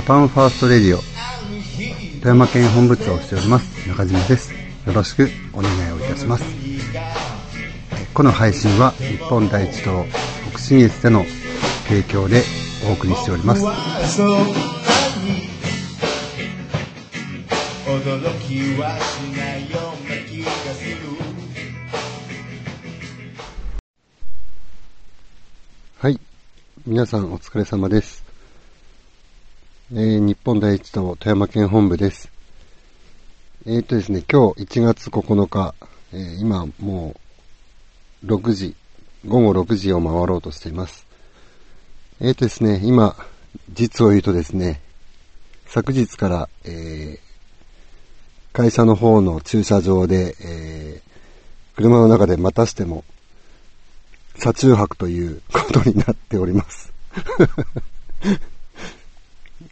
ャパンファーストレディオ富山県本部長をしております中島です。よろしくお願いをいたします。この配信は日本第一党北信越での提供でお送りしております。驚きはしないような気がするはい。皆さんお疲れ様です。えー、日本第一党富山県本部です。えー、っとですね、今日1月9日、えー、今もう6時、午後6時を回ろうとしています。えー、っとですね、今、実を言うとですね、昨日から、えー、会社の方の駐車場で、えー、車の中でまたしても、車中泊ということになっております。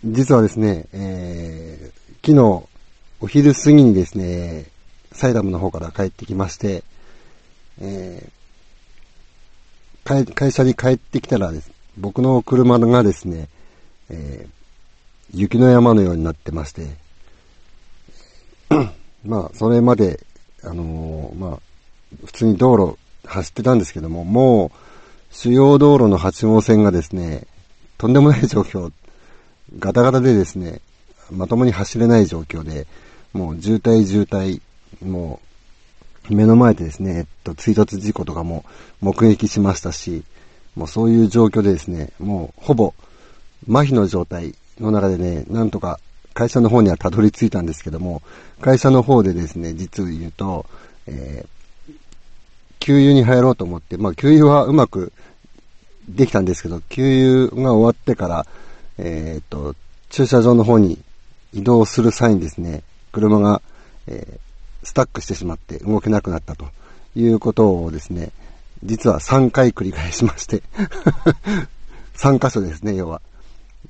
実はですね、えー、昨日、お昼過ぎにですね、サイダムの方から帰ってきまして、えー、会社に帰ってきたらです、僕の車がですね、えー、雪の山のようになってまして、まあ、それまで、あのー、まあ、普通に道路走ってたんですけども、もう、主要道路の8号線がですね、とんでもない状況ガタガタでですね、まともに走れない状況で、もう渋滞渋滞、もう、目の前でですね、えっと、追突事故とかも目撃しましたし、もうそういう状況でですね、もうほぼ麻痺の状態の中でね、なんとか会社の方にはたどり着いたんですけども、会社の方でですね、実を言うと、えー、給油に入ろうと思って、まあ給油はうまくできたんですけど、給油が終わってから、えっ、と、駐車場の方に移動する際にですね、車が、えー、スタックしてしまって動けなくなったということをですね、実は3回繰り返しまして 3箇所ですね、要は。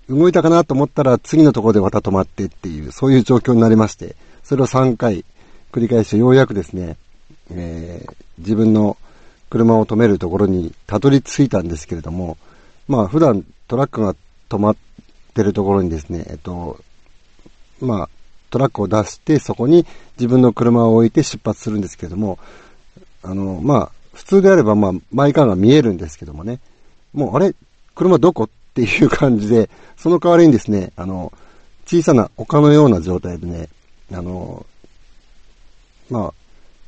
動いたかなと思ったら次のところでまた止まってっていう、そういう状況になりまして、それを3回繰り返してようやくですね、えー、自分の車を止めるところにたどり着いたんですけれども、まあ普段トラックが止まってるところにですね、えっと、まあ、トラックを出して、そこに自分の車を置いて出発するんですけども、あの、まあ、普通であれば、まあ、マイカーが見えるんですけどもね、もう、あれ？車どこ？っていう感じで、その代わりにですね、あの、小さな丘のような状態でね、あの、まあ、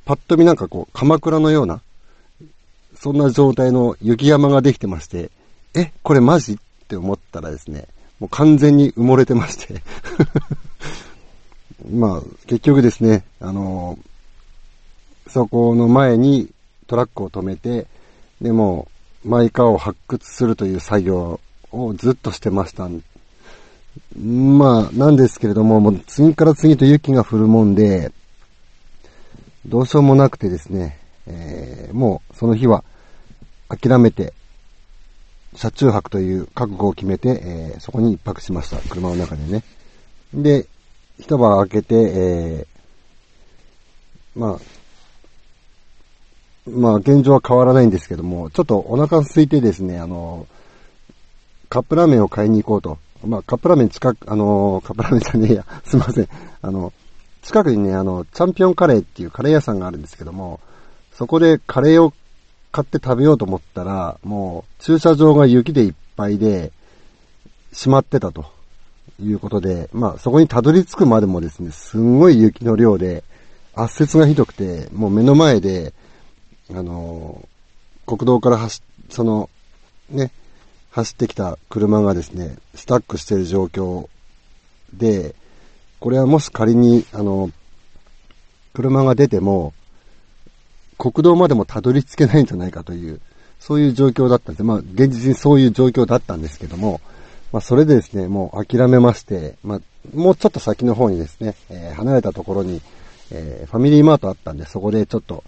パッと見なんかこう、鎌倉のような、そんな状態の雪山ができてまして、え、これマジ？って思ったらですね、もう完全に埋もれてまして まあ、結局ですね、あのー、そこの前にトラックを止めて、でも、マイカーを発掘するという作業をずっとしてました。まあ、なんですけれども、もう次から次と雪が降るもんで、どうしようもなくてですね、えー、もうその日は諦めて、車中泊という覚悟を決めて、えー、そこに一泊しました。車の中でね。で、一晩明けて、えー、まあ、まあ、現状は変わらないんですけども、ちょっとお腹空いてですね、あの、カップラーメンを買いに行こうと。まあ、カップラーメン近く、あの、カップラーメンじゃねえや、すいません。あの、近くにね、あの、チャンピオンカレーっていうカレー屋さんがあるんですけども、そこでカレーを買って食べようと思ったら、もう駐車場が雪でいっぱいで、閉まってたということで、まあそこにたどり着くまでもですね、すんごい雪の量で、圧雪がひどくて、もう目の前で、あのー、国道から走、その、ね、走ってきた車がですね、スタックしてる状況で、これはもし仮に、あの、車が出ても、国道までもたどり着けないんじゃないかという、そういう状況だったんです。まあ、現実にそういう状況だったんですけども、まあ、それでですね、もう諦めまして、まあ、もうちょっと先の方にですね、えー、離れたところに、えー、ファミリーマートあったんで、そこでちょっと、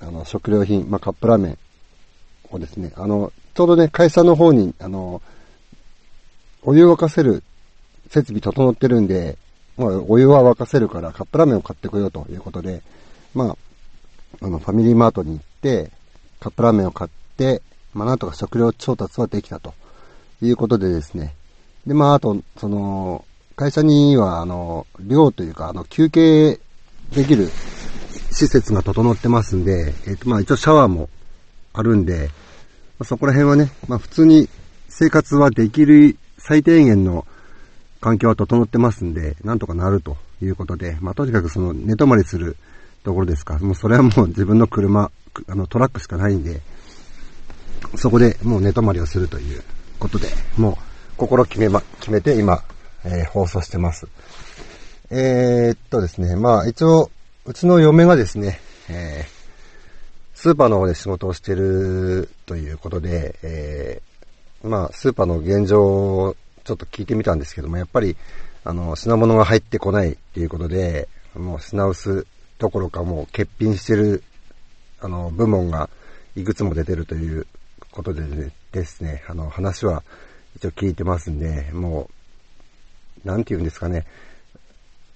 あの、食料品、まあ、カップラーメンをですね、あの、ちょうどね、会社の方に、あの、お湯沸かせる設備整ってるんで、まあ、お湯は沸かせるからカップラーメンを買ってこようということで、まあ、あの、ファミリーマートに行って、カップラーメンを買って、まあ、なんとか食料調達はできたと。いうことでですね、で、まあ、あと、その、会社には、あの、寮というか、あの、休憩できる施設が整ってますんで、えっ、と、まあ、一応シャワーもあるんで、まあ、そこら辺はね、まあ、普通に生活はできる最低限の環境は整ってますんで、なんとかなるということで、まあ、とにかくその寝泊まりするところですか。もうそれはもう自分の車、あのトラックしかないんで、そこでもう寝泊まりをするということで、もう心決めま、決めて今、えー、放送してます。えー、っとですね、まあ一応、うちの嫁がですね、えー、スーパーの方で仕事をしてるということで、えー、まあスーパーの現状をちょっと聞いてみたんですけども、やっぱり、あの、品物が入ってこないっていうことで、もう品薄どころかもう欠品してる、あの、部門がいくつも出てるということで、ですね、あの、話は一応聞いてますんで、もう、なんて言うんですかね、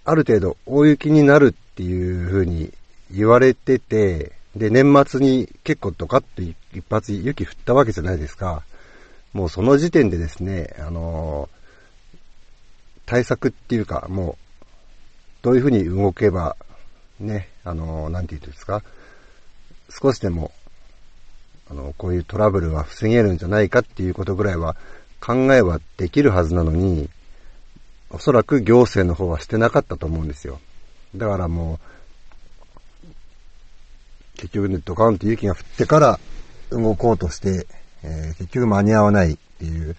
ある程度大雪になるっていう風に言われてて、で、年末に結構ドカッと一発雪降ったわけじゃないですか。もうその時点でですね、あの対策っていうか、もう、どういう風に動けばね、あの、なんて言うんですか、少しでも、あの、こういうトラブルは防げるんじゃないかっていうことぐらいは考えはできるはずなのに、おそらく行政の方はしてなかったと思うんですよ。だからもう、結局ね、ドカンと雪が降ってから動こうとして、えー、結局間に合わないっていう、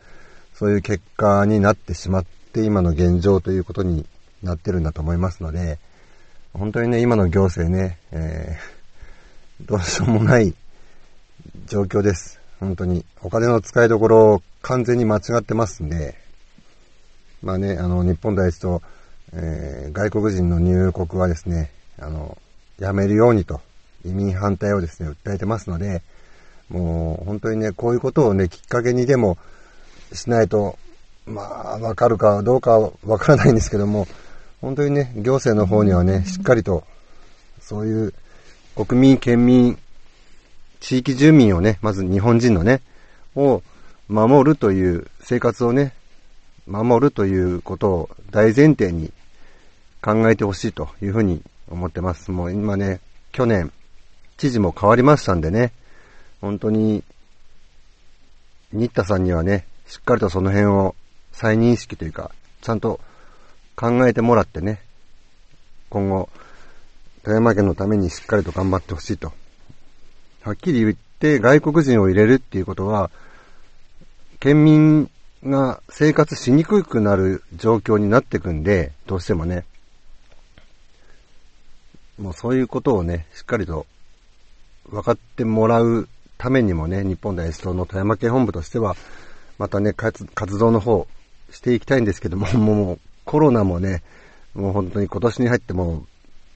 そういう結果になってしまって今の現状ということになってるんだと思いますので、本当にね、今の行政ね、えー、どうしようもない状況です。本当に。お金の使いどころを完全に間違ってますんで、まあね、あの、日本第一と、えー、外国人の入国はですね、あの、やめるようにと、移民反対をですね、訴えてますので、もう本当にね、こういうことをね、きっかけにでもしないと、まあ、わかるかどうかわからないんですけども、本当にね、行政の方にはね、しっかりと、そういう国民、県民、地域住民をね、まず日本人のね、を守るという生活をね、守るということを大前提に考えてほしいというふうに思ってます。もう今ね、去年、知事も変わりましたんでね、本当に、新田さんにはね、しっかりとその辺を再認識というか、ちゃんと考えてもらってね、今後、富山県のためにしっかりと頑張ってほしいと。はっきり言って外国人を入れるっていうことは、県民が生活しにくくなる状況になってくんで、どうしてもね。もうそういうことをね、しっかりと分かってもらうためにもね、日本大一党の富山県本部としては、またね、活動の方していきたいんですけども、もうコロナもね、もう本当に今年に入っても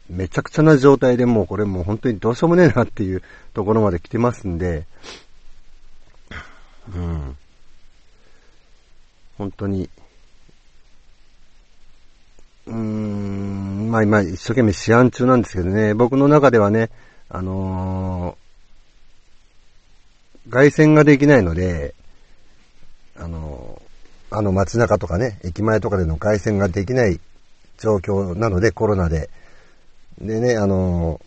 めちゃくちゃな状態でもうこれもう本当にどうしようもねえなっていうところまで来てますんで、うん。本当に、うーん、まあ今一生懸命試案中なんですけどね、僕の中ではね、あのー、外線ができないので、あのあの街中とかね、駅前とかでの外線ができない状況なので、コロナで。でね、あの、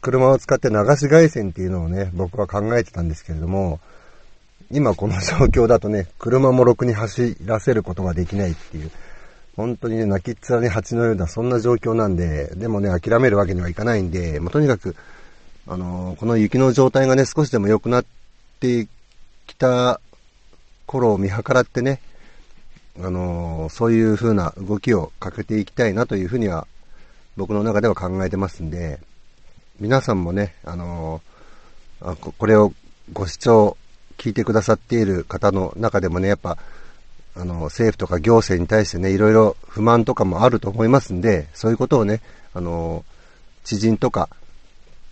車を使って流し外線っていうのをね、僕は考えてたんですけれども、今この状況だとね、車もろくに走らせることができないっていう、本当にね、泣きっ面に蜂のような、そんな状況なんで、でもね、諦めるわけにはいかないんで、まあ、とにかく、あのこの雪の状態がね、少しでも良くなってきた頃を見計らってね、あのー、そういう風な動きをかけていきたいなというふうには、僕の中では考えてますんで、皆さんもね、あのー、ここれをご視聴、聞いてくださっている方の中でもね、やっぱ、あの、政府とか行政に対してね、いろいろ不満とかもあると思いますんで、そういうことをね、あの、知人とか、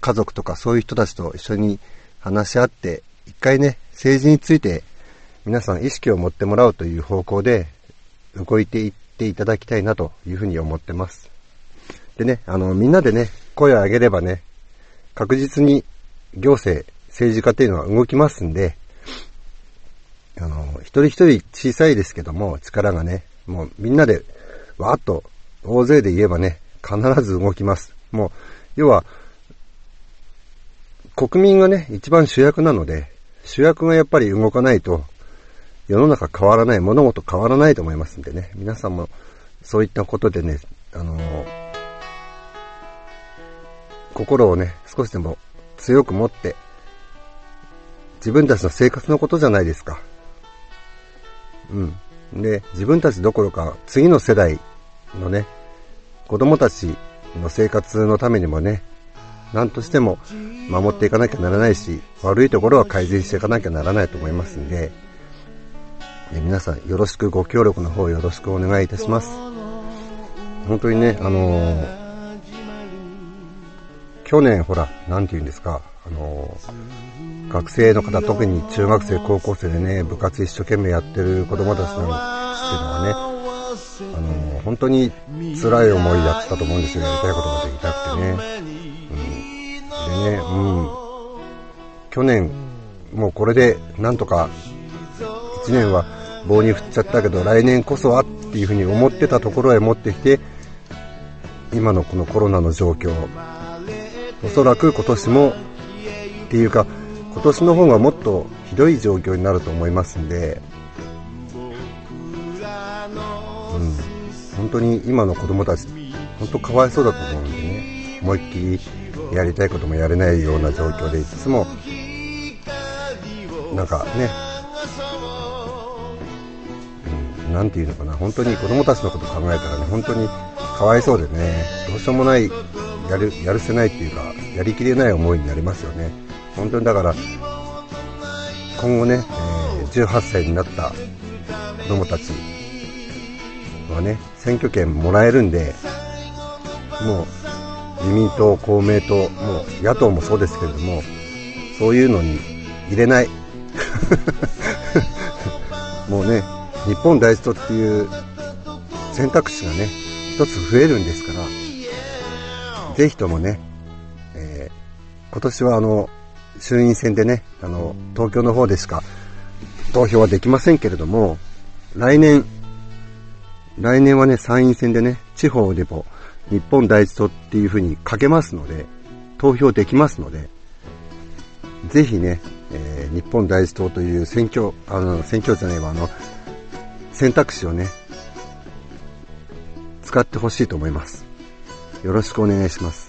家族とかそういう人たちと一緒に話し合って、一回ね、政治について皆さん意識を持ってもらうという方向で動いていっていただきたいなというふうに思ってます。でね、あの、みんなでね、声を上げればね、確実に行政、政治家っていうのは動きますんで、あの、一人一人小さいですけども、力がね、もうみんなで、わーっと、大勢で言えばね、必ず動きます。もう、要は、国民がね、一番主役なので、主役がやっぱり動かないと、世の中変わらない、物事変わらないと思いますんでね、皆さんもそういったことでね、あのー、心をね、少しでも強く持って、自分たちの生活のことじゃないですか。うん。で、自分たちどころか、次の世代のね、子供たちの生活のためにもね、何としても守っていかなきゃならないし、悪いところは改善していかなきゃならないと思いますんで、皆さんよろしくご協力の方よろしくお願いいたします。本当にね、あのー、去年ほら、なんて言うんですか、あのー、学生の方、特に中学生、高校生でね、部活一生懸命やってる子供たちなんっていうのはね、あのー、本当に辛い思いだったと思うんですよ、やりたいことができたくてね。うんでね、うん。去年、もうこれでなんとか1年は棒に振っちゃったけど来年こそはっていうふうに思ってたところへ持ってきて今のこのコロナの状況。おそらく今年もっていうか今年の方がもっとひどい状況になると思いますんで、うん、本当に今の子供たち本当かわいそうだと思うんでね。思いっきりやりたいこともやれないような状況でいつもなんかね、なんていうのかな本当に子供たちのこと考えたらね本当にかわいそうでねどうしようもないやるやるせないっていうかやりきれない思いになりますよね本当にだから今後ね、えー、18歳になった子供たちはね選挙権もらえるんでもう自民党、公明党、もう野党もそうですけれども、そういうのに入れない。もうね、日本第一党っていう選択肢がね、一つ増えるんですから、ぜひともね、えー、今年はあの、衆院選でね、あの、東京の方でしか投票はできませんけれども、来年、来年はね、参院選でね、地方でも日本第一党っていう風に書けますので、投票できますので、ぜひね、えー、日本第一党という選挙、あの、選挙じゃないわ、あの、選択肢をね、使ってほしいと思います。よろしくお願いします。